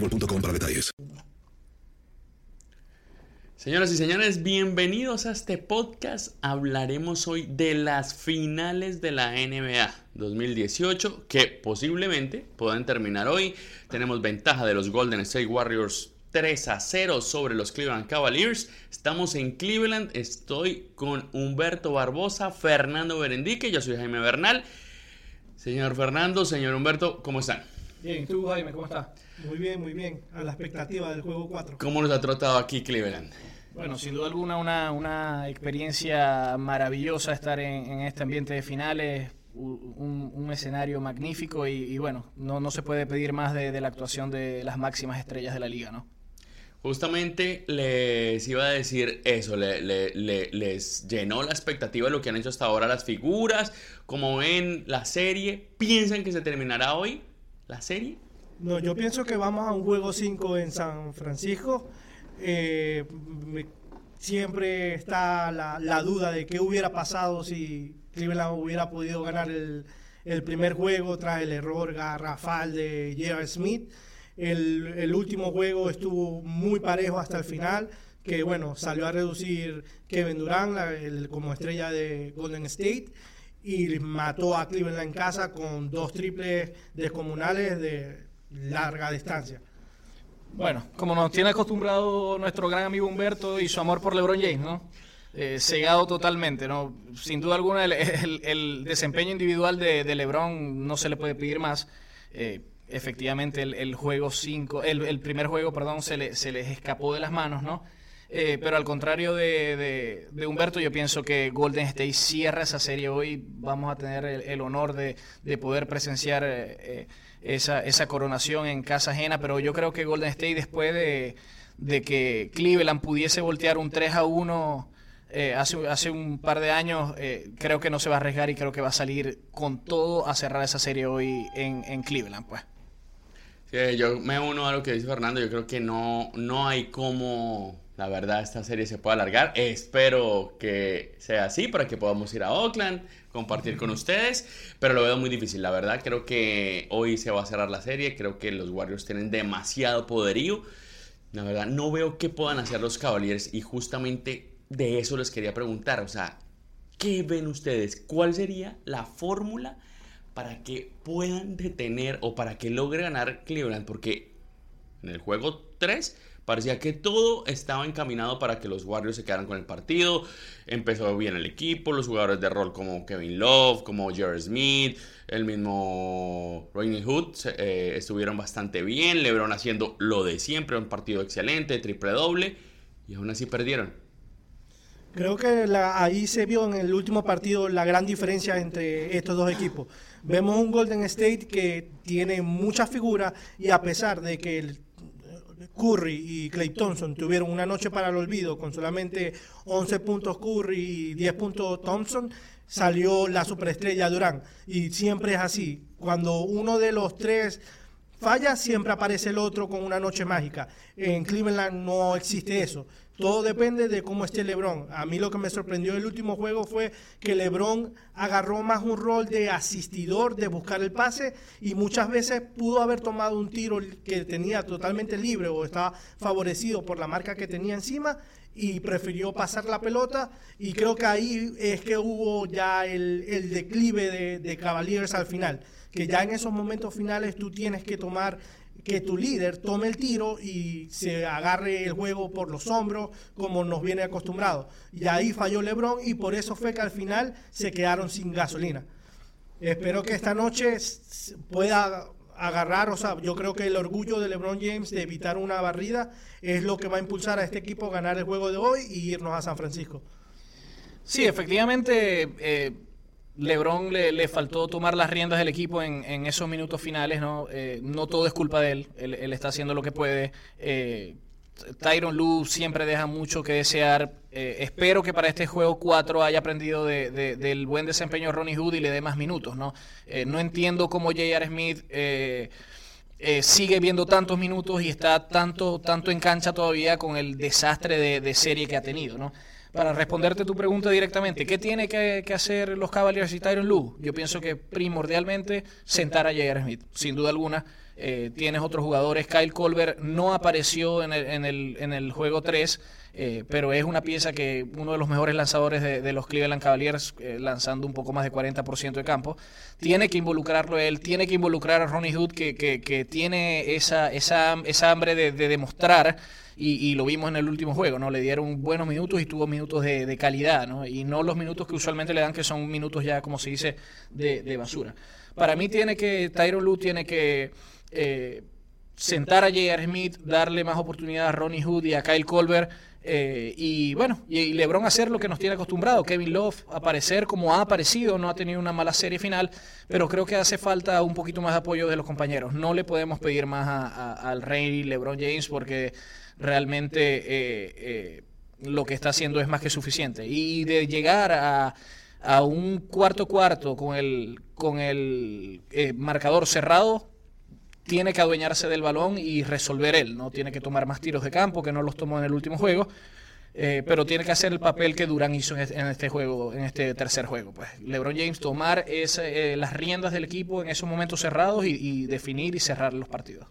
boostmobile.com para detalles. Señoras y señores, bienvenidos a este podcast. Hablaremos hoy de las finales de la NBA 2018 que posiblemente puedan terminar hoy. Tenemos ventaja de los Golden State Warriors 3 a 0 sobre los Cleveland Cavaliers. Estamos en Cleveland. Estoy con Humberto Barbosa, Fernando Berendique. Yo soy Jaime Bernal. Señor Fernando, señor Humberto, ¿cómo están? Bien, ¿y tú Jaime, ¿cómo estás? Muy bien, muy bien. A la expectativa del juego 4. ¿Cómo nos ha tratado aquí Cleveland? Bueno, sin duda alguna una, una experiencia maravillosa estar en, en este ambiente de finales, un, un escenario magnífico y, y bueno, no, no, se puede pedir más de, de, la actuación de las máximas estrellas de la liga, ¿no? Justamente les iba a decir eso, le, le, le, les llenó la expectativa de lo que han hecho hasta ahora las figuras, como ven la serie, ¿piensan que se terminará hoy la serie? No, yo pienso que vamos a un juego 5 en San Francisco. Eh, siempre está la, la, duda de qué hubiera pasado si Cleveland hubiera podido ganar el, el primer juego tras el error garrafal de J.R. Smith. El, el, último juego estuvo muy parejo hasta el final, que bueno, salió a reducir Kevin Durant la, el, como estrella de Golden State y mató a Cleveland en casa con dos triples descomunales de larga distancia. Bueno, como nos tiene acostumbrado nuestro gran amigo Humberto y su amor por LeBron James, ¿no? Eh, cegado totalmente, ¿no? Sin duda alguna el, el, el desempeño individual de, de, LeBron no se le puede pedir más. Eh, efectivamente el, juego 5, el, primer juego, perdón, se, le, se les escapó de las manos, ¿no? Eh, pero al contrario de, de, Humberto, yo pienso que Golden State cierra esa serie hoy. Vamos a tener el, honor de, de, poder presenciar eh, esa, esa, coronación en casa ajena. Pero yo creo que Golden State, después de, que Cleveland pudiese voltear un 3 a 1 eh, hace, hace un par de años, eh, creo que no se va a arriesgar y creo que va a salir con todo a cerrar esa serie hoy en, en Cleveland. pues. Sí, yo me uno a lo que dice Fernando. Yo creo que no, no hay como la verdad, esta serie se puede alargar. Espero que sea así para que podamos ir a Oakland, compartir con ustedes. Pero lo veo muy difícil, la verdad. Creo que hoy se va a cerrar la serie. Creo que los Warriors tienen demasiado poderío. La verdad, no veo qué puedan hacer los Cavaliers. Y justamente de eso les quería preguntar. O sea, ¿qué ven ustedes? ¿Cuál sería la fórmula para que puedan detener o para que logre ganar Cleveland? Porque en el juego 3 Parecía que todo estaba encaminado para que los Warriors se quedaran con el partido. Empezó bien el equipo, los jugadores de rol como Kevin Love, como Jerry Smith, el mismo Rodney Hood eh, estuvieron bastante bien. LeBron haciendo lo de siempre, un partido excelente, triple doble, y aún así perdieron. Creo que ahí se vio en el último partido la gran diferencia entre estos dos equipos. Vemos un Golden State que tiene mucha figura y a pesar de que el Curry y Clay Thompson tuvieron una noche para el olvido con solamente 11 puntos Curry y 10 puntos Thompson, salió la superestrella Durán. Y siempre es así. Cuando uno de los tres falla, siempre aparece el otro con una noche mágica. En Cleveland no existe eso. Todo depende de cómo esté LeBron. A mí lo que me sorprendió el último juego fue que LeBron agarró más un rol de asistidor, de buscar el pase y muchas veces pudo haber tomado un tiro que tenía totalmente libre o estaba favorecido por la marca que tenía encima y prefirió pasar la pelota y creo que ahí es que hubo ya el, declive de, de Cavaliers al final, que ya en esos momentos finales tú tienes que tomar que tu líder tome el tiro y se agarre el juego por los hombros, como nos viene acostumbrado. Y ahí falló LeBron y por eso fue que al final se quedaron sin gasolina. Espero que esta noche pueda agarrar, o sea, yo creo que el orgullo de LeBron James de evitar una barrida es lo que va a impulsar a este equipo a ganar el juego de hoy y irnos a San Francisco. Sí, efectivamente, eh, LeBron le, faltó tomar las riendas del equipo en, esos minutos finales, ¿no? Eh, no todo es culpa de él, él, está haciendo lo que puede. Eh, Tyron Lu siempre deja mucho que desear. Eh, espero que para este juego 4 haya aprendido del buen desempeño de Ronnie Hood y le dé más minutos, ¿no? no entiendo cómo J.R. Smith sigue viendo tantos minutos y está tanto, tanto en cancha todavía con el desastre de, de serie que ha tenido, ¿no? Para responderte tu pregunta directamente, ¿qué tiene que, hacer los Cavaliers y Tyron Lue? Yo pienso que primordialmente sentar a J.R. Smith, sin duda alguna. Eh, tienes otros jugadores. Kyle Colbert no apareció en el, en el, en el juego 3, eh, pero es una pieza que uno de los mejores lanzadores de, los Cleveland Cavaliers, eh, lanzando un poco más de 40% de campo, tiene que involucrarlo él, tiene que involucrar a Ronnie Hood, que, tiene esa, esa, hambre de demostrar y, lo vimos en el último juego, ¿no? Le dieron buenos minutos y tuvo minutos de, calidad, ¿no? Y no los minutos que usualmente le dan, que son minutos ya, como se dice, de, basura. Para mí tiene que, Tyron Lue tiene que eh, sentar a J.R. Smith, darle más oportunidad a Ronnie Hood y a Kyle Colbert. Eh, y bueno, y, LeBron hacer lo que nos tiene acostumbrado. Kevin Love aparecer como ha aparecido, no ha tenido una mala serie final, pero creo que hace falta un poquito más de apoyo de los compañeros. No le podemos pedir más al rey LeBron James porque realmente eh, eh, lo que está haciendo es más que suficiente. Y de llegar a, a un cuarto cuarto con el, con el eh, marcador cerrado, tiene que adueñarse del balón y resolver él. No tiene que tomar más tiros de campo, que no los tomó en el último juego. pero tiene que hacer el papel que Durán hizo en este, juego, en este tercer juego. Pues LeBron James tomar las riendas del equipo en esos momentos cerrados y, y definir y cerrar los partidos.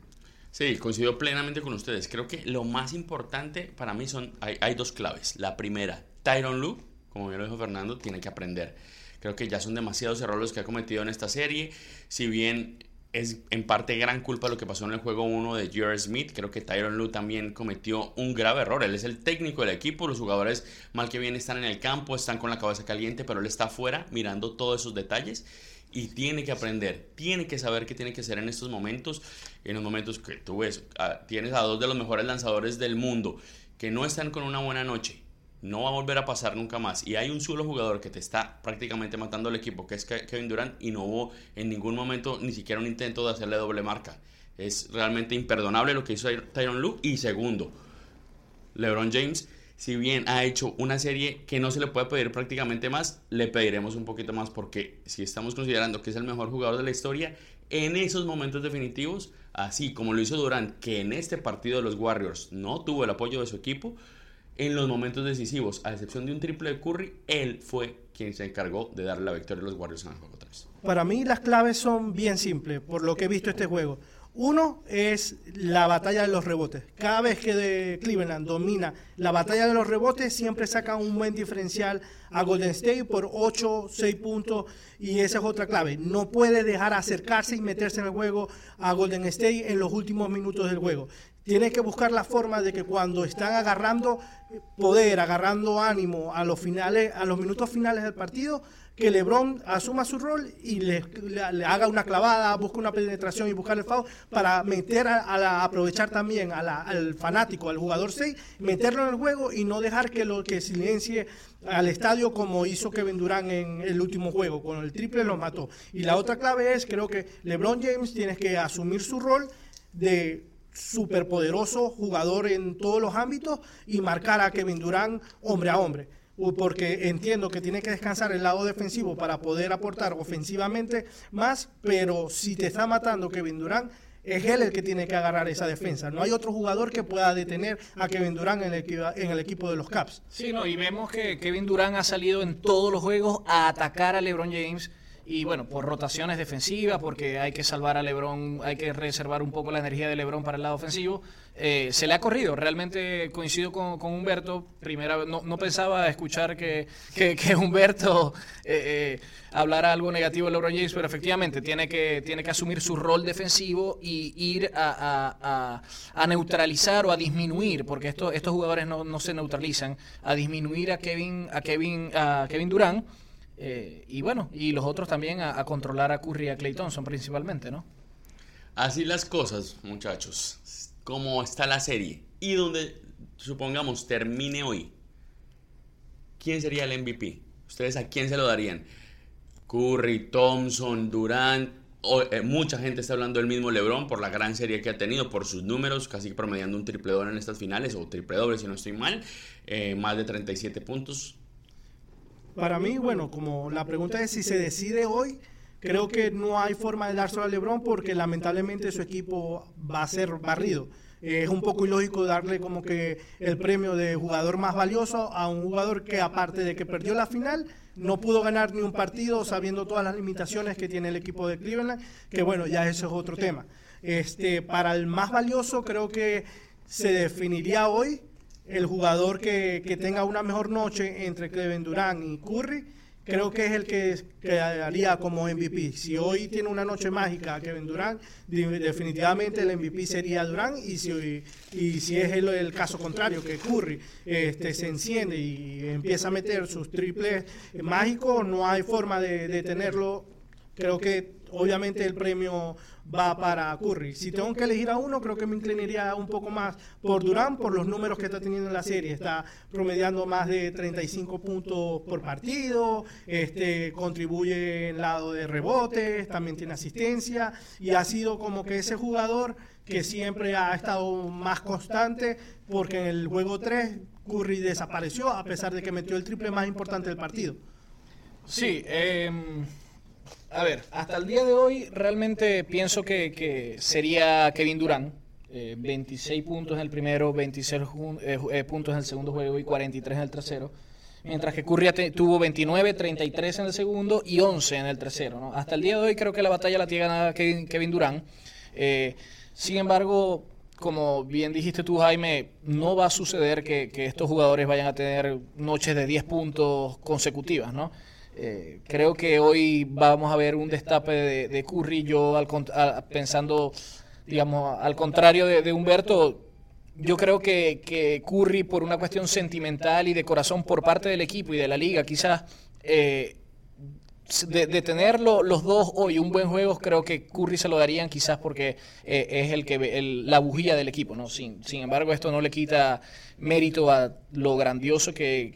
Sí, coincido plenamente con ustedes. Creo que lo más importante para mí son, hay, dos claves. La primera, Tyron Lue, como bien lo dijo Fernando, tiene que aprender. Creo que ya son demasiados errores que ha cometido en esta serie. Si bien es en parte gran culpa lo que pasó en el juego 1 de Jerry Smith. Creo que Tyron Lue también cometió un grave error. Él es el técnico del equipo. Los jugadores, mal que bien, están en el campo, están con la cabeza caliente, pero él está afuera mirando todos esos detalles y tiene que aprender, tiene que saber qué tiene que hacer en estos momentos, en los momentos que tú ves, tienes a dos de los mejores lanzadores del mundo que no están con una buena noche, no va a volver a pasar nunca más. Y hay un solo jugador que te está prácticamente matando al equipo, que es Kevin Durant, y no hubo en ningún momento ni siquiera un intento de hacerle doble marca. Es realmente imperdonable lo que hizo Tyron Lue. Y segundo, LeBron James si bien ha hecho una serie que no se le puede pedir prácticamente más, le pediremos un poquito más porque si estamos considerando que es el mejor jugador de la historia, en esos momentos definitivos, así como lo hizo Durant, que en este partido de los Warriors no tuvo el apoyo de su equipo, en los momentos decisivos, a excepción de un triple de Curry, él fue quien se encargó de darle la victoria a los Warriors en el juego 3. Para mí las claves son bien simples, por lo que he visto este juego. Uno es la batalla de los rebotes. Cada vez que de Cleveland domina la batalla de los rebotes, siempre saca un buen diferencial a Golden State por 8, 6 puntos y esa es otra clave. No puede dejar acercarse y meterse en el juego a Golden State en los últimos minutos del juego. Tiene que buscar la forma de que cuando están agarrando poder, agarrando ánimo a los finales, a los minutos finales del partido, que LeBron asuma su rol y le, haga una clavada, busque una penetración y buscar el foul para meter a, a la- aprovechar también a la- al fanático, al jugador 6, meterlo en el juego y no dejar que lo que silencie al estadio como hizo Kevin Durant en el último juego, con el triple lo mató. Y la otra clave es, creo que LeBron James tiene que asumir su rol de superpoderoso jugador en todos los ámbitos y marcar a Kevin Durant hombre a hombre. U- Porque entiendo que tiene que descansar el lado defensivo para poder aportar ofensivamente más, pero si te está matando Kevin Durant, es él el que tiene que agarrar esa defensa. No hay otro jugador que pueda detener a Kevin Durant en el, en el equipo de los Caps. Sí, no, y vemos que Kevin Durant ha salido en todos los juegos a atacar a LeBron James. Y bueno, por rotaciones defensivas, porque hay que salvar a LeBron, hay que reservar un poco la energía de LeBron para el lado ofensivo. eh, se le ha corrido. Realmente coincido con, con Humberto. Primera no, no pensaba escuchar que, que, Humberto eh, eh, hablara algo negativo de LeBron James, pero efectivamente tiene que, tiene que asumir su rol defensivo y ir a, a- a- neutralizar o a disminuir, porque esto- estos jugadores no, no se neutralizan, a disminuir a Kevin, a Kevin, a Kevin Durant. Eh, y bueno, y los otros también a, controlar a Curry y a Clay Thompson principalmente, ¿no? Así las cosas, muchachos. Cómo está la serie. Y donde, supongamos, termine hoy. ¿Quién sería el MVP? ¿Ustedes a quién se lo darían? Curry, Thompson, Durant. eh, mucha gente está hablando del mismo LeBron por la gran serie que ha tenido, por sus números, casi promediando un triple doble en estas finales, o triple doble si no estoy mal. eh, más de 37 puntos. Para mí, bueno, como la pregunta es si se decide hoy, creo que no hay forma de dárselo a LeBron porque lamentablemente su equipo va a ser barrido. Eh, Es un poco ilógico darle como que el premio de jugador más valioso a un jugador que aparte de que perdió la final, no pudo ganar ni un partido sabiendo todas las limitaciones que tiene el equipo de Cleveland, que bueno, ya eso es otro tema. Este, para el más valioso creo que se definiría hoy el jugador que, que tenga una mejor noche entre Kevin Durant y Curry, creo que es el que quedaría como MVP. Si hoy tiene una noche mágica Kevin Durant, di- definitivamente el MVP sería Durant y si, y si es el, el caso contrario, que Curry este, se enciende y empieza a meter sus triples mágicos, no hay forma de, de tenerlo. Creo que obviamente el premio va para Curry. Si tengo que elegir a uno, creo que me inclinaría un poco más por Durán, por los números que está teniendo en la serie. Está promediando más de 35 puntos por partido, este, contribuye en lado de rebotes, también tiene asistencia y ha sido como que ese jugador que siempre ha estado más constante porque en el juego 3 Curry desapareció a pesar de que metió el triple más importante del partido. Sí, em, a ver, hasta el día de hoy realmente pienso que, que sería Kevin Durant. eh, 26 puntos en el primero, 26 jun- eh, eh, puntos en el segundo juego y 43 en el tercero. Mientras que Curry tuvo 29, 33 en el segundo y 11 en el tercero. ¿no? Hasta el día de hoy creo que la batalla la tiene ganada Kevin, Durant. Eh, sin embargo, como bien dijiste tú, Jaime, no va a suceder que estos jugadores vayan a tener noches de 10 puntos consecutivas, ¿no? Eh, creo que hoy vamos a ver un destape de, de Curry. Yo, pensando, digamos, al contrario de, Humberto, yo creo que, que Curry, por una cuestión sentimental y de corazón por parte del equipo y de la liga, quizás eh, de, de tener lo- los dos hoy un buen juego, creo que Curry se lo darían quizás porque eh, es el que el- la bujía del equipo, ¿no? Sin, sin embargo, esto no le quita mérito a lo grandioso que,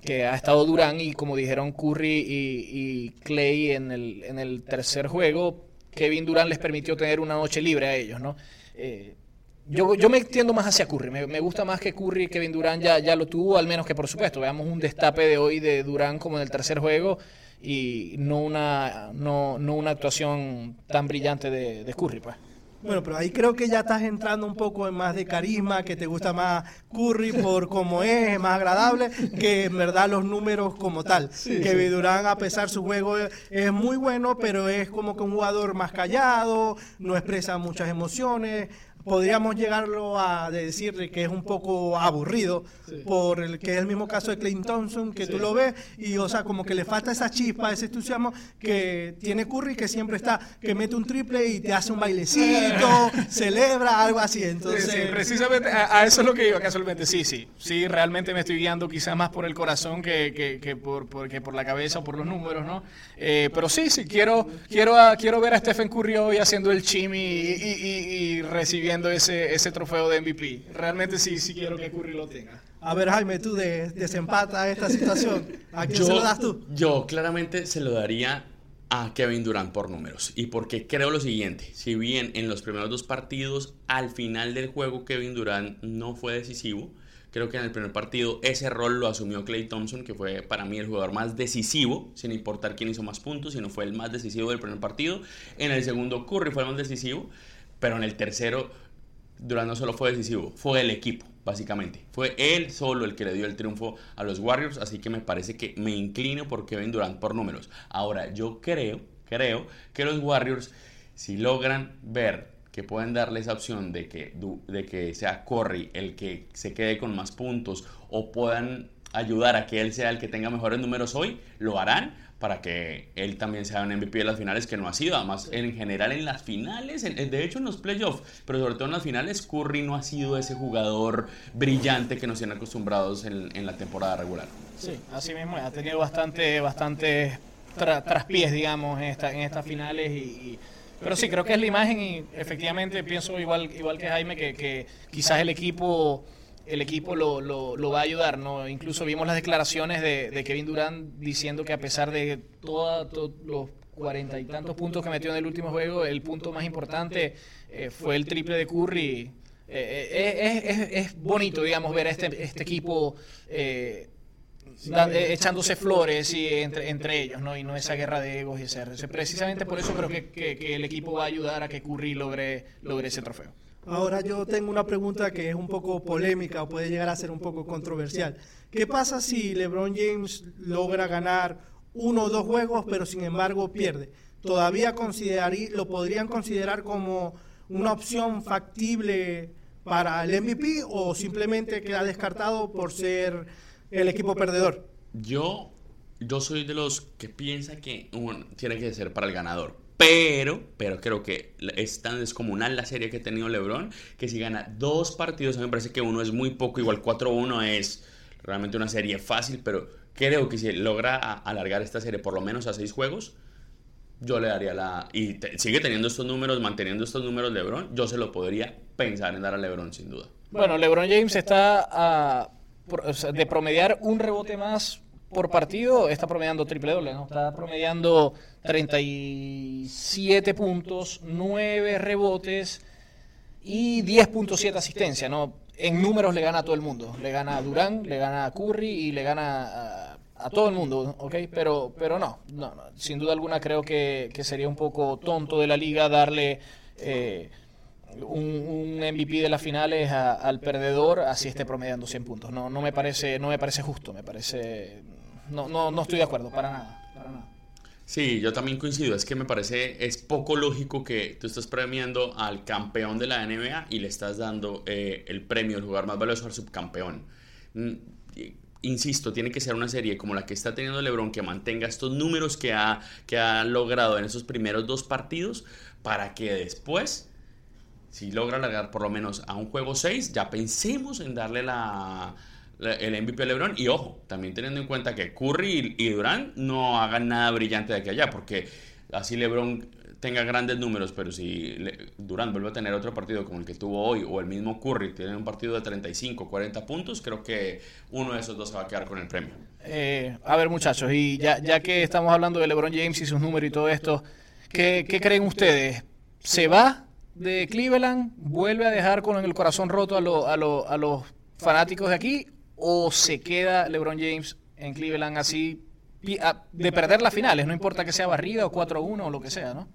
que ha estado Durán y como dijeron Curry y, Clay en el, en el tercer juego, Kevin Durán les permitió tener una noche libre a ellos, ¿no? Eh, yo, yo me extiendo más hacia Curry. Me, gusta más que Curry Kevin Durant ya, ya lo tuvo, al menos que por supuesto veamos un destape de hoy de Durant como en el tercer juego y no una, no, no una actuación tan brillante de, de Curry, pues. Bueno, pero ahí creo que ya estás entrando un poco en más de carisma, que te gusta más Curry por cómo es, es más agradable, que en verdad los números como tal. que Durán, a pesar su juego es, es muy bueno, pero es como que un jugador más callado, no expresa muchas emociones, podríamos llegarlo a decirle que es un poco aburrido, por el que es el mismo caso de Clayton Thompson, que tú lo ves, y o sea, como que le falta esa chispa, ese entusiasmo que tiene Curry, que siempre está, que mete un triple y te hace un bailecito, celebra, algo así. Entonces, Sí, precisamente a, a eso es lo que iba casualmente. Sí, sí. Sí, realmente me estoy guiando quizás más por el corazón que, que, que por, por, que por la cabeza o por los números, ¿no? Eh, pero sí, sí, quiero, quiero, a, quiero ver a Stephen Curry hoy haciendo el chimi y, y- y- y recibiendo ese, ese trofeo de MVP. Realmente sí, sí quiero que Curry lo tenga. a ver, Jaime, tú de- desempata esta situación. ¿A quién yo, se lo das tú? Yo claramente se lo daría a Kevin Durant por números. Y porque creo lo siguiente, si bien en los primeros dos partidos, al final del juego Kevin Durant no fue decisivo, creo que en el primer partido ese rol lo asumió Clay Thompson, que fue para mí el jugador más decisivo, sin importar quién hizo más puntos, sino fue el más decisivo del primer partido. En el segundo Curry fue el más decisivo, pero en el tercero Durant no solo fue decisivo, fue el equipo, básicamente. Fue él solo el que le dio el triunfo a los Warriors, así que me parece que me inclino por Kevin Durant por números. Ahora, yo creo, creo que los Warriors, si logran ver que pueden darle esa opción de que, de que sea Curry el que se quede con más puntos o puedan ayudar a que él sea el que tenga mejores números hoy, lo harán para que él también sea un MVP de las finales que no ha sido. Además, en general en las finales, en- de hecho en los playoffs, pero sobre todo en las finales, Curry no ha sido ese jugador brillante que nos tienen acostumbrados en, en la temporada regular. Sí, así mismo ha tenido bastante, bastante tra- traspiés, digamos, en, esta, en estas finales. Y, y- pero sí, creo que es la imagen y efectivamente pienso igual, igual que Jaime que, que quizás el equipo el equipo lo, lo, va a ayudar, ¿no? Incluso vimos las declaraciones de, Kevin Durant diciendo que a pesar de todos los cuarenta y tantos puntos que metió en el último juego, el punto más importante eh, fue el triple de Curry. Eh, eh, es, bonito, digamos, ver a este, este equipo eh, echándose flores y entre, entre ellos, ¿no? Y no esa guerra de egos y ese- Precisamente por eso creo que, que- que el equipo va a ayudar a que Curry logre, logre ese trofeo. Ahora yo tengo una pregunta que es un poco polémica o puede llegar a ser un poco controversial. ¿Qué pasa si LeBron James logra ganar uno o dos juegos, pero sin embargo pierde? ¿Todavía considerarí- lo podrían considerar como una opción factible para el MVP o simplemente queda descartado por ser el equipo perdedor? Yo, yo soy de los que piensa que tiene que ser para el ganador. Pero, pero creo que es tan descomunal la serie que ha tenido LeBron que si gana dos partidos, a mí me parece que uno es muy poco, igual 4-1 es realmente una serie fácil, pero creo que si logra alargar esta serie por lo menos a seis juegos, yo le daría la... Y sigue teniendo estos números, manteniendo estos números LeBron, yo se lo podría pensar en dar a LeBron sin duda. Bueno, LeBron James está a, de promediar un rebote más por partido, está promediando triple doble, ¿no? Está promediando 37 puntos, 9 rebotes y 10.7 asistencia, ¿no? En números le gana a todo el mundo. Le gana a Durán, le gana a Curry y le gana a, todo el mundo, ¿ok? Pero, pero no, no, no. sin duda alguna creo que, que sería un poco tonto de la liga darle... eh, un, un MVP de las finales a- al perdedor así esté promediando 100 puntos. No, no me parece, no me parece justo, me parece no, no, no estoy de acuerdo para nada. Sí, yo también coincido. Es que me parece, es poco lógico que tú estás premiando al campeón de la NBA y le estás dando eh, el premio, el jugador más valioso al subcampeón. Mm, Insisto, tiene que ser una serie como la que está teniendo LeBron que mantenga estos números que ha, que ha logrado en esos primeros dos partidos para que después, si logra alargar por lo menos a un juego 6, ya pensemos en darle la- el MVP LeBron. Y ojo, también teniendo en cuenta que Curry y, y Durant no hagan nada brillante de aquí allá, porque así LeBron tenga grandes números, pero si Durant vuelve a tener otro partido como el que tuvo hoy, o el mismo Curry tiene un partido de 35, 40 puntos, creo que uno de esos dos se va a quedar con el premio. Eh, a ver, muchachos, y ya, ya que estamos hablando de LeBron James y sus números y todo esto, ¿qué, qué creen ustedes? ¿Se va de Cleveland? ¿Vuelve a dejar con el corazón roto a, lo- a, lo- a los fanáticos de aquí? ¿O se queda LeBron James en Cleveland así de perder las finales? No importa que sea barrida o 4-1 o lo que sea, ¿no?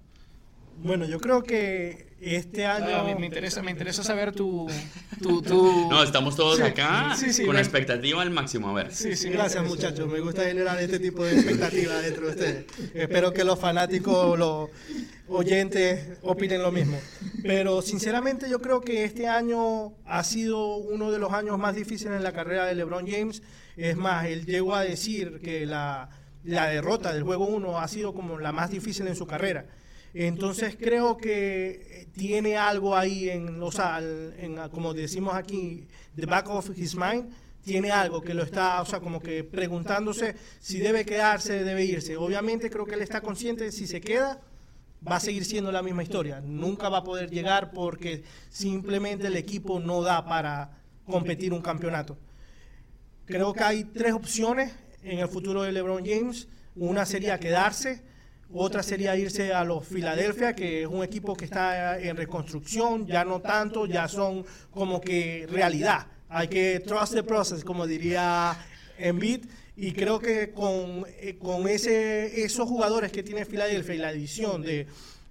Bueno, yo creo que este año... Ah, me, me interesa, me interesa saber tu... tu, tu- No, estamos todos Sí, acá sí, sí, con expectativa al máximo. A ver. Sí, sí, gracias muchachos. Me gusta generar este tipo de expectativas dentro de ustedes. Espero que los fanáticos, los oyentes opinen lo mismo. Pero sinceramente yo creo que este año ha sido uno de los años más difíciles en la carrera de LeBron James. Es más, él llegó a decir que la, derrota del juego 1 ha sido como la más difícil en su carrera. Entonces creo que tiene algo ahí en, o sea, en, como decimos aquí, the back of his mind, tiene algo que lo está, o sea, como que preguntándose si debe quedarse, debe irse. Obviamente creo que él está consciente de si se queda, va a seguir siendo la misma historia. Nunca va a poder llegar porque simplemente el equipo no da para competir un campeonato. Creo que hay tres opciones en el futuro de LeBron James. Una sería quedarse otra sería irse a los Filadelfia, que es un equipo que está en reconstrucción, ya no tanto, ya son como que realidad. Hay que trust the process, como diría Embiid. Y creo que con, eh, con ese, esos jugadores que tiene Filadelfia y la división de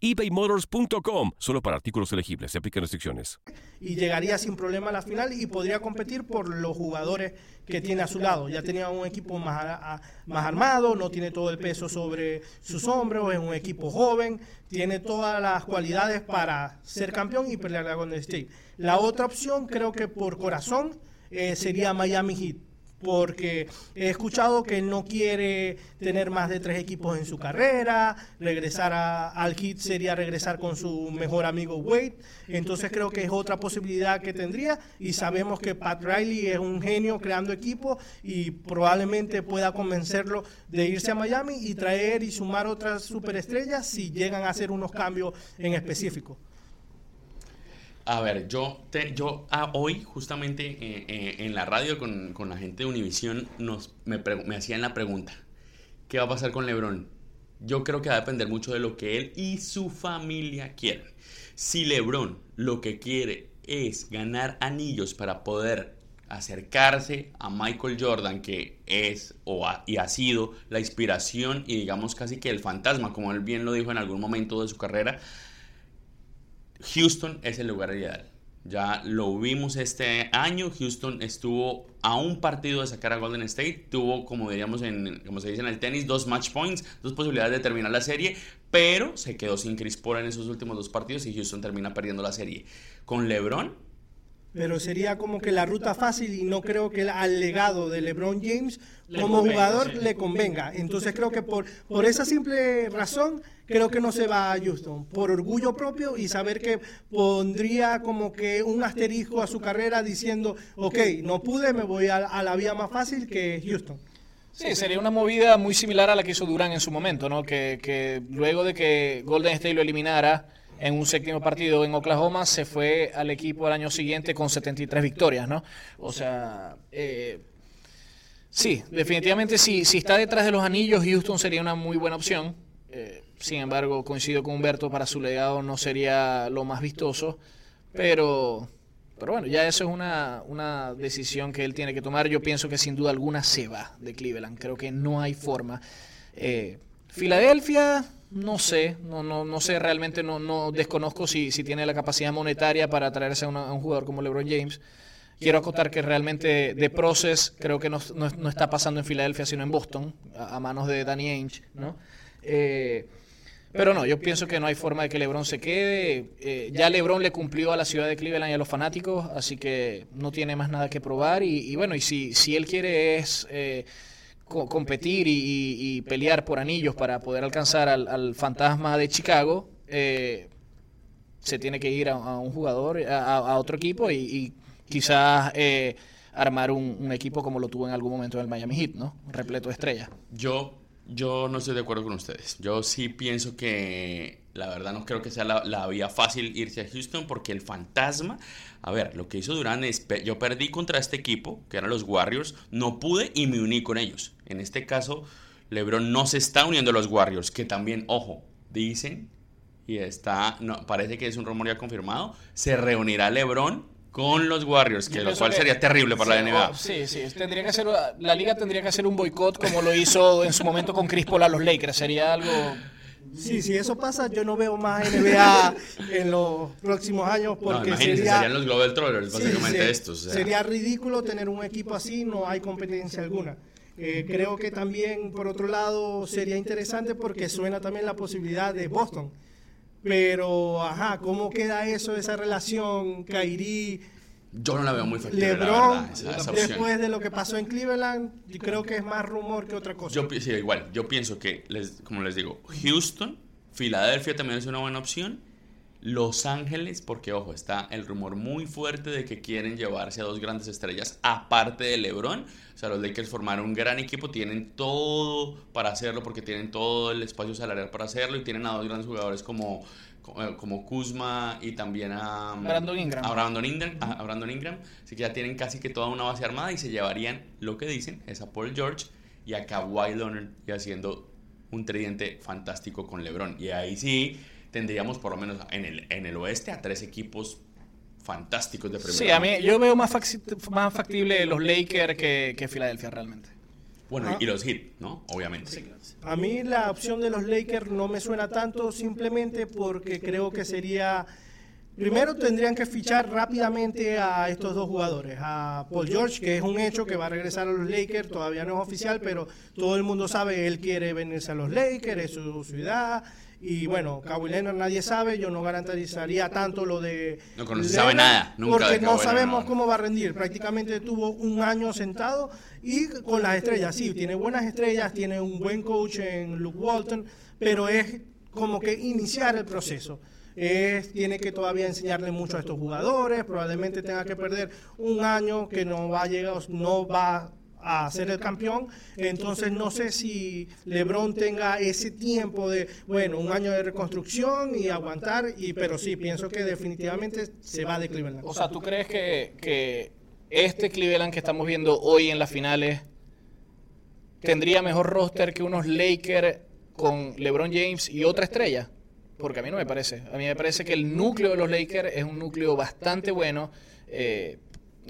ebaymotors.com. Solo para artículos elegibles. Se aplican restricciones. Y llegaría sin problema a la final y podría competir por los jugadores que tiene a su lado. Ya tenía un equipo más, más armado, no tiene todo el peso sobre sus hombros, es un equipo joven, tiene todas las cualidades para ser campeón y pelear a Golden State. La otra opción, creo que por corazón, eh, sería Miami Heat porque he escuchado que él no quiere tener más de tres equipos en su carrera, regresar al hit sería regresar con su mejor amigo Wade, entonces creo que es otra posibilidad que tendría y sabemos que Pat Riley es un genio creando equipos y probablemente pueda convencerlo de irse a Miami y traer y sumar otras superestrellas si llegan a hacer unos cambios en específico. A ver, yo, te, yo ah, hoy justamente eh, eh, en la radio con, la gente de Univision nos, me, me hacían la pregunta, ¿qué va a pasar con Lebron? Yo creo que va a depender mucho de lo que él y su familia quieran. Si Lebron lo que quiere es ganar anillos para poder acercarse a Michael Jordan, que es o y ha sido la inspiración y digamos casi que el fantasma, como él bien lo dijo en algún momento de su carrera, Houston es el lugar ideal. Ya lo vimos este año. Houston estuvo a un partido de sacar a Golden State. Tuvo, como diríamos, en, como se dice en el tenis, dos match points, dos posibilidades de terminar la serie. Pero se quedó sin Chris Paul en esos últimos dos partidos y Houston termina perdiendo la serie. Con LeBron. Pero sería como que la ruta fácil y no creo que al legado de LeBron James como jugador le convenga. Entonces creo que por, por esa simple razón creo que no se va a Houston por orgullo propio y saber que pondría como que un asterisco a su carrera diciendo, ok, no pude, me voy a, la vía más fácil que Houston. Sí, sería una movida muy similar a la que hizo Durán en su momento, ¿no? Que, que luego de que Golden State lo eliminara en un séptimo partido en Oklahoma, se fue al equipo al año siguiente con 73 victorias, ¿no? O sea, eh, sí, definitivamente sí, si está detrás de los anillos, Houston sería una muy buena opción. Eh, sin embargo, coincido con Humberto, para su legado no sería lo más vistoso, pero, pero bueno, ya eso es una, una decisión que él tiene que tomar. Yo pienso que sin duda alguna se va de Cleveland, creo que no hay forma. Eh, Filadelfia, no sé, no, no, no sé, realmente no, no desconozco si, si tiene la capacidad monetaria para traerse a, un jugador como LeBron James. Quiero acotar que realmente de Process creo que no, no, está pasando en Filadelfia, sino en Boston, a, manos de Danny Ainge, ¿no? Eh, pero no, yo pienso que no hay forma de que LeBron se quede. Eh, ya LeBron le cumplió a la ciudad de Cleveland y a los fanáticos, así que no tiene más nada que probar. Y, bueno, y si, si él quiere es eh, competir y, pelear por anillos para poder alcanzar al, fantasma de Chicago, eh, se tiene que ir a, un jugador, a, otro equipo y, quizás armar un, un, equipo como lo tuvo en algún momento en el Miami Heat, ¿no? Repleto de estrellas. Yo yo no estoy de acuerdo con ustedes. Yo sí pienso que la verdad no creo que sea la, vía fácil irse a Houston porque el fantasma, a ver, lo que hizo Durán es, yo perdí contra este equipo, que eran los Warriors, no pude y me uní con ellos. En este caso, LeBron no se está uniendo a los Warriors, que también, ojo, dicen y está, no, parece que es un rumor ya confirmado, se reunirá LeBron con los Warriors, que lo cual que- sería terrible para sí, la NBA. oh, Sí, sí, tendría que hacer, la liga tendría que hacer un boicot como lo hizo en su momento con Chris Paul a los Lakers. Sería algo... Sí, si eso pasa, yo no veo más NBA en los próximos años porque imagínense, sería, serían los Global Trollers, Sí, básicamente se- estos. o sea. Sería ridículo tener un equipo así, no hay competencia alguna. Eh, creo que también, por otro lado, sería interesante porque suena también la posibilidad de Boston. Pero, ajá, ¿cómo queda eso, esa relación, Kairi, Yo no la veo muy factible, la LeBron, verdad, esa- esa opción. después de lo que pasó en Cleveland? Yo creo que es más rumor que otra cosa. Yo sí, igual, yo pienso que, les, como les digo, Houston, Filadelfia también es una buena opción. Los Ángeles, porque ojo, está el rumor muy fuerte de que quieren llevarse a dos grandes estrellas, aparte de LeBron. O sea, los Lakers formaron un gran equipo, tienen todo para hacerlo, porque tienen todo el espacio salarial para hacerlo, y tienen a dos grandes jugadores como, como, como Kuzma y también a Brandon Ingram. A Brandon Ingram, a- Brandon Ingram. Así que ya tienen casi que toda una base armada y se llevarían lo que dicen, es a Paul George y a Kawhi Leonard y haciendo un tridente fantástico con LeBron. Y ahí sí tendríamos por lo menos en el, en el oeste a tres equipos fantásticos de primera Sí, a mí yo veo más, faci- más factible los Lakers que, que Filadelfia realmente. Bueno, Ah. y los Heat, ¿no? Obviamente. A mí la opción de los Lakers no me suena tanto simplemente porque creo que sería... Primero tendrían que fichar rápidamente a estos dos jugadores, a Paul George, que es un hecho que va a regresar a los Lakers, todavía no es oficial, pero todo el mundo sabe, él quiere venirse a los Lakers, es su ciudad, y bueno, Kawhi Leonard nadie sabe, yo no garantizaría tanto lo de... No, no se sabe nada, nunca Porque no sabemos cómo va a rendir, prácticamente tuvo un año sentado y con las estrellas, sí, tiene buenas estrellas, tiene un buen coach en Luke Walton, pero es como que iniciar el proceso. Es, tiene que todavía enseñarle mucho a estos jugadores, probablemente tenga que perder un año que no va a llegar, no va a ser el campeón, entonces no sé si LeBron tenga ese tiempo de, bueno, un año de reconstrucción y aguantar, y pero sí, pienso que definitivamente se va de Cleveland. O sea, ¿tú crees que, que este Cleveland que estamos viendo hoy en las finales tendría mejor roster que unos Lakers con LeBron James y otra estrella? Porque a mí no me parece. A mí me parece que el núcleo de los Lakers es un núcleo bastante bueno. eh,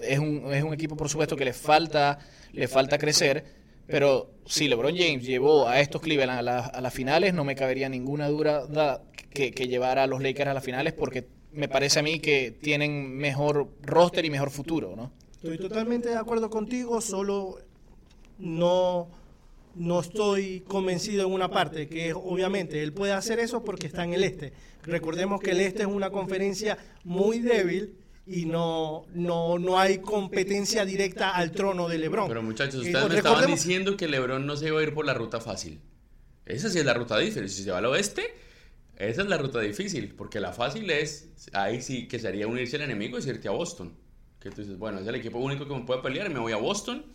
es, un, es un equipo, por supuesto, que le falta, le falta crecer. Pero si LeBron James llevó a estos Cleveland a, la- a las finales, no me cabería ninguna duda que, que llevara a los Lakers a las finales porque me parece a mí que tienen mejor roster y mejor futuro, ¿no? Estoy totalmente de acuerdo contigo, solo no, no estoy convencido en una parte, que es, obviamente él puede hacer eso porque está en el este. Recordemos que el este es una conferencia muy débil y no, no, no hay competencia directa al trono de Lebron. Pero muchachos, Eh, ustedes me estaban diciendo que LeBron no se iba a ir por la ruta fácil. Esa sí es la ruta difícil. Si se va al oeste, esa es la ruta difícil. Porque la fácil es, ahí sí que sería unirse al enemigo y irte a Boston. Que tú dices, bueno, es el equipo único que me puede pelear, me voy a Boston,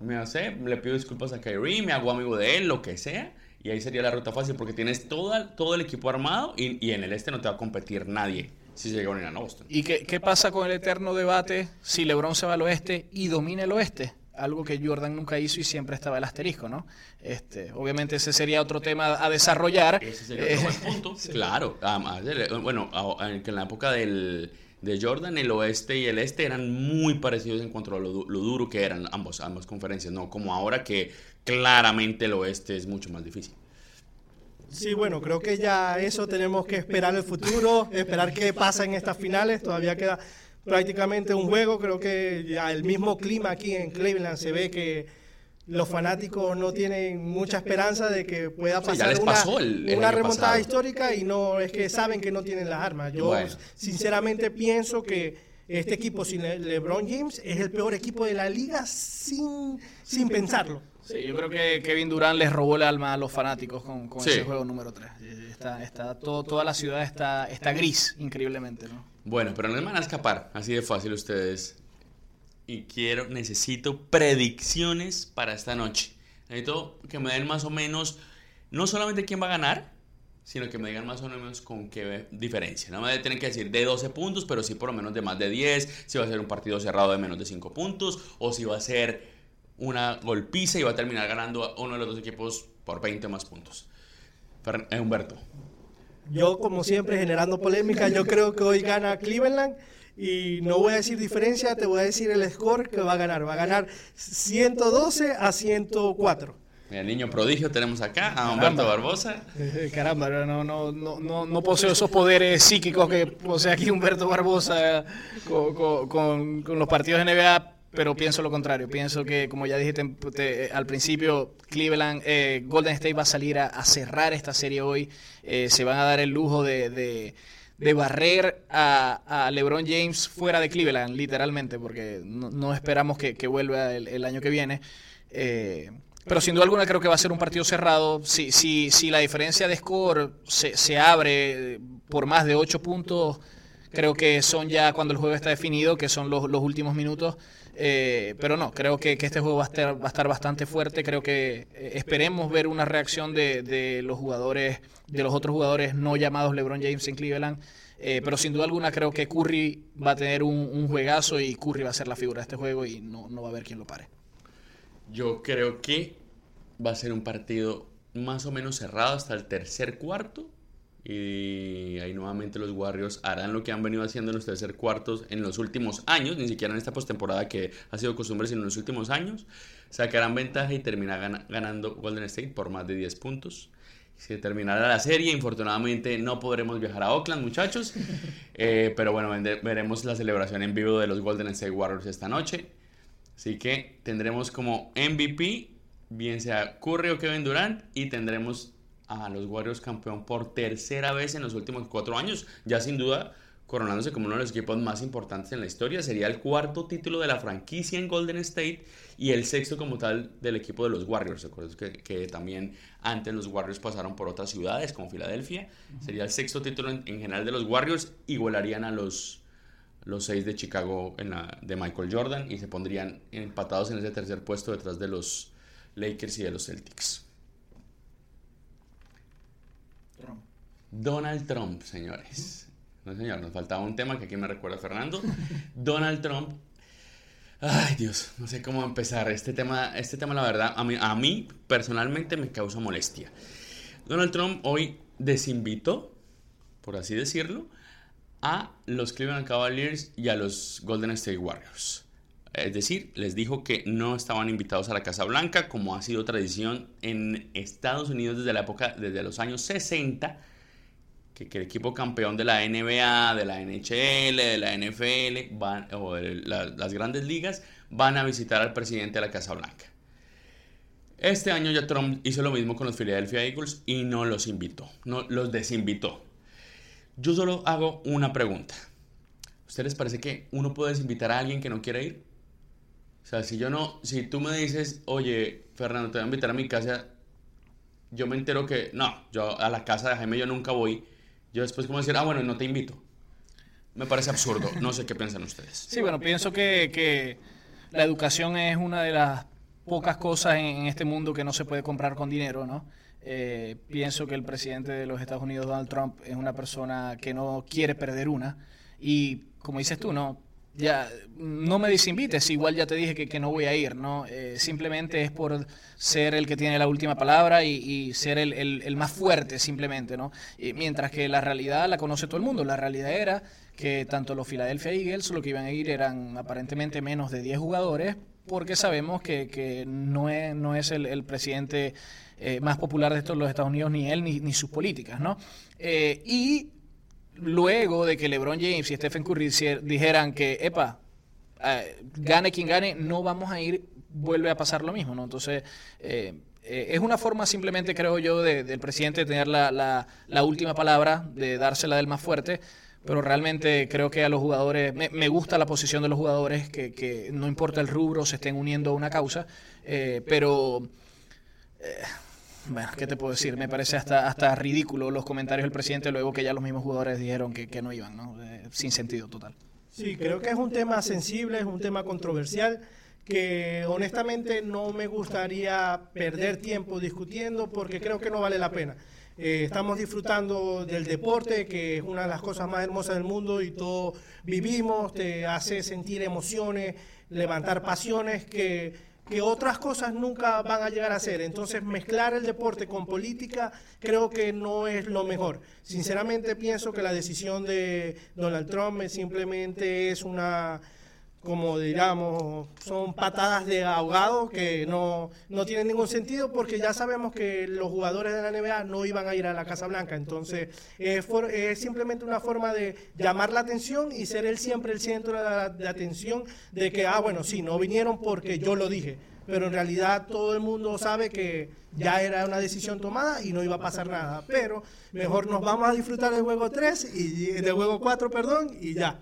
me hace, le pido disculpas a Kyrie, me hago amigo de él, lo que sea. Y ahí sería la ruta fácil porque tienes toda, todo el equipo armado y, y en el este no te va a competir nadie si a Boston. ¿Y qué, qué pasa con el eterno debate si LeBron se va al oeste y domina el oeste? Algo que Jordan nunca hizo y siempre estaba el asterisco, ¿no? Este, obviamente ese sería otro tema a desarrollar. Ese sería otro Eh, buen punto. Claro, además, el- bueno, en la época del, de Jordan, el oeste y el este eran muy parecidos en cuanto a lo, lo duro que eran ambos, ambas conferencias, no como ahora que claramente el oeste es mucho más difícil. Sí, bueno, creo que ya eso tenemos que esperar el futuro, esperar qué pasa en estas finales. Todavía queda prácticamente un juego. Creo que ya el mismo clima aquí en Cleveland se ve que los fanáticos no tienen mucha esperanza de que pueda pasar una, pasó el- el una año remontada pasado. histórica y no es que saben que no tienen las armas. Yo Bueno. sinceramente pienso que este equipo sin Le- LeBron James es el peor equipo de la liga sin, sin pensarlo. Sí, yo creo que Kevin Durant les robó el alma a los fanáticos con, con Sí. ese juego número 3. Está, está, todo, toda la ciudad está, está gris, increíblemente, ¿no? Bueno, pero no les van a escapar así de fácil ustedes. Y quiero, necesito predicciones para esta noche. Necesito que me den más o menos, no solamente quién va a ganar, sino que me digan más o menos con qué diferencia. No me tienen que decir de 12 puntos, pero sí por lo menos de más de 10, si va a ser un partido cerrado de menos de 5 puntos, o si va a ser una golpiza y va a terminar ganando a uno de los dos equipos por 20 más puntos. Fer- eh, Humberto. Yo, como siempre, generando polémica, yo creo que hoy gana Cleveland. Y no voy a decir diferencia, te voy a decir el score que va a ganar. Va a ganar 112 a 104. El niño prodigio tenemos acá, a Humberto Barbosa. Caramba, no, no, no, no, no poseo esos poderes psíquicos que posee aquí Humberto Barbosa con, los partidos de NBA, pero pienso lo contrario. Pienso que, como ya dije al principio, Cleveland, eh, Golden State va a salir a, cerrar esta serie hoy. Eh, se van a dar el lujo de, de, barrer a, LeBron James fuera de Cleveland, literalmente, porque no, esperamos que, vuelva el, año que viene. Eh, pero sin duda alguna creo que va a ser un partido cerrado. Si, si, si la diferencia de score se, se abre por más de 8 puntos, creo que son ya cuando el juego está definido, que son los, los últimos minutos. Eh, pero no, creo que, este juego va a, estar, bastante fuerte. Creo que eh, esperemos ver una reacción de, de, los jugadores, de los otros jugadores no llamados LeBron James en Cleveland. Eh, pero sin duda alguna creo que Curry va a tener un, un, juegazo y Curry va a ser la figura de este juego y no, no va a haber quien lo pare. Yo creo que va a ser un partido más o menos cerrado hasta el tercer cuarto. Y ahí nuevamente los Warriors harán lo que han venido haciendo en los tercer cuartos en los últimos años, ni siquiera en esta postemporada que ha sido costumbre, sino en los últimos años. Sacarán ventaja y terminarán ganando Golden State por más de 10 puntos. Se terminará la serie, infortunadamente no podremos viajar a Oakland, muchachos. Eh, pero bueno, veremos la celebración en vivo de los Golden State Warriors esta noche. Así que tendremos como MVP, bien sea Curry o Kevin Durant, y tendremos a los Warriors campeón por tercera vez en los últimos cuatro años. Ya sin duda coronándose como uno de los equipos más importantes en la historia. Sería el cuarto título de la franquicia en Golden State y el sexto como tal del equipo de los Warriors. Recuerdo que, que también antes los Warriors pasaron por otras ciudades como Filadelfia. Sería el sexto título en, en general de los Warriors. Igualarían a los los seis de Chicago en la, de Michael Jordan y se pondrían empatados en ese tercer puesto detrás de los Lakers y de los Celtics. Donald Trump, señores. No, señor, nos faltaba un tema que aquí me recuerda Fernando. Donald Trump. Ay, Dios, no sé cómo empezar. Este tema, este tema la verdad, a mí, a mí personalmente me causa molestia. Donald Trump hoy desinvitó, por así decirlo, a los Cleveland Cavaliers y a los Golden State Warriors. Es decir, les dijo que no estaban invitados a la Casa Blanca, como ha sido tradición en Estados Unidos desde la época, desde los años 60, que, el equipo campeón de la NBA, de la NHL, de la NFL o de las grandes ligas van a visitar al presidente de la Casa Blanca. Este año ya Trump hizo lo mismo con los Philadelphia Eagles y no los invitó, no los desinvitó. Yo solo hago una pregunta. ¿Usted les parece que uno puede invitar a alguien que no quiere ir? O sea, si yo no, si tú me dices, oye, Fernando, te voy a invitar a mi casa, yo me entero que, no, yo a la casa de Jaime yo nunca voy. Yo después como decir, ah, bueno, no te invito. Me parece absurdo. No sé qué piensan ustedes. Sí, bueno, pienso que, que la educación es una de las pocas cosas en este mundo que no se puede comprar con dinero, ¿no? Eh, pienso que el presidente de los Estados Unidos, Donald Trump, es una persona que no quiere perder una. Y como dices tú, no, ya no me desinvites, igual ya te dije que, no voy a ir, ¿no? Eh, simplemente es por ser el que tiene la última palabra y, ser el, más fuerte, simplemente, ¿no? mientras que la realidad la conoce todo el mundo. La realidad era que tanto los Philadelphia Eagles, lo que iban a ir eran aparentemente menos de 10 jugadores, porque sabemos que, no es, no es el presidente eh, más popular de estos los Estados Unidos, ni él ni, sus políticas, ¿no? Eh, y luego de que LeBron James y Stephen Curry dijeran que, epa, eh, gane quien gane, no vamos a ir, vuelve a pasar lo mismo, ¿no? Entonces, es una forma simplemente, creo yo, del presidente de tener la, última palabra, de dársela del más fuerte, pero realmente creo que a los jugadores, me, gusta la posición de los jugadores, que, que, no importa el rubro, se estén uniendo a una causa, pero bueno, ¿qué te puedo decir? Me parece hasta, hasta ridículo los comentarios del presidente luego que ya los mismos jugadores dijeron que, que no iban, ¿no? Eh, sin sentido total. Sí, creo que es un tema sensible, es un tema controversial que honestamente no me gustaría perder tiempo discutiendo porque creo que no vale la pena. Eh, estamos disfrutando del deporte, que es una de las cosas más hermosas del mundo y todos vivimos, te hace sentir emociones, levantar pasiones que que otras cosas nunca van a llegar a ser. Entonces, mezclar el deporte con política creo que no es lo mejor. Sinceramente, pienso que la decisión de Donald Trump simplemente es una como digamos, son patadas de ahogado que no, no tienen ningún sentido porque ya sabemos que los jugadores de la NBA no iban a ir a la Casa Blanca. Entonces, es, es simplemente una forma de llamar la atención y ser él siempre el centro de, atención de que, ah, bueno, sí, no vinieron porque yo lo dije. Pero en realidad todo el mundo sabe que ya era una decisión tomada y no iba a pasar nada. Pero mejor nos vamos a disfrutar del juego 3 y del juego 4, perdón, y ya.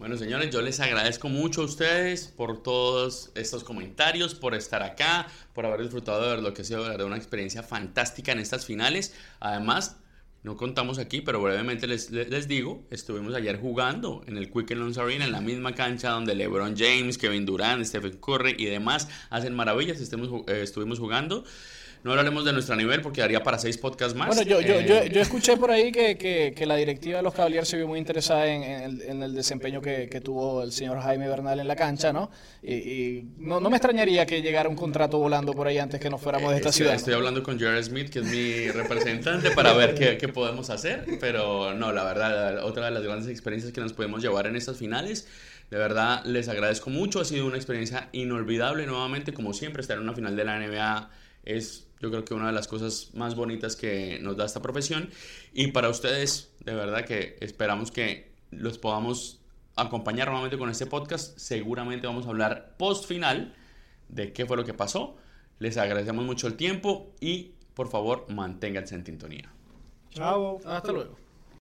Bueno, señores, yo les agradezco mucho a ustedes por todos estos comentarios, por estar acá, por haber disfrutado de lo que ha sido de una experiencia fantástica en estas finales. Además, no contamos aquí, pero brevemente les, les digo, estuvimos ayer jugando en el Quick Loans Arena, en la misma cancha donde LeBron James, Kevin Durant, Stephen Curry y demás hacen maravillas. Estemos, eh, estuvimos jugando. No hablaremos de nuestro nivel porque daría para seis podcasts más. Bueno, yo, yo, yo, eh, yo, escuché por ahí que, que, que, la directiva de los Cavaliers se vio muy interesada en, el, en el, desempeño que, tuvo el señor Jaime Bernal en la cancha, ¿no? Y, no, no, me extrañaría que llegara un contrato volando por ahí antes que nos fuéramos de esta ciudad. Estoy hablando con Jared Smith, que es mi representante, para ver qué, qué podemos hacer. Pero no, la verdad, otra de las grandes experiencias que nos podemos llevar en estas finales. De verdad, les agradezco mucho. Ha sido una experiencia inolvidable nuevamente, como siempre, estar en una final de la NBA es yo creo que una de las cosas más bonitas que nos da esta profesión. Y para ustedes, de verdad que esperamos que los podamos acompañar nuevamente con este podcast. Seguramente vamos a hablar post final de qué fue lo que pasó. Les agradecemos mucho el tiempo y por favor manténganse en sintonía. Chao. Hasta luego.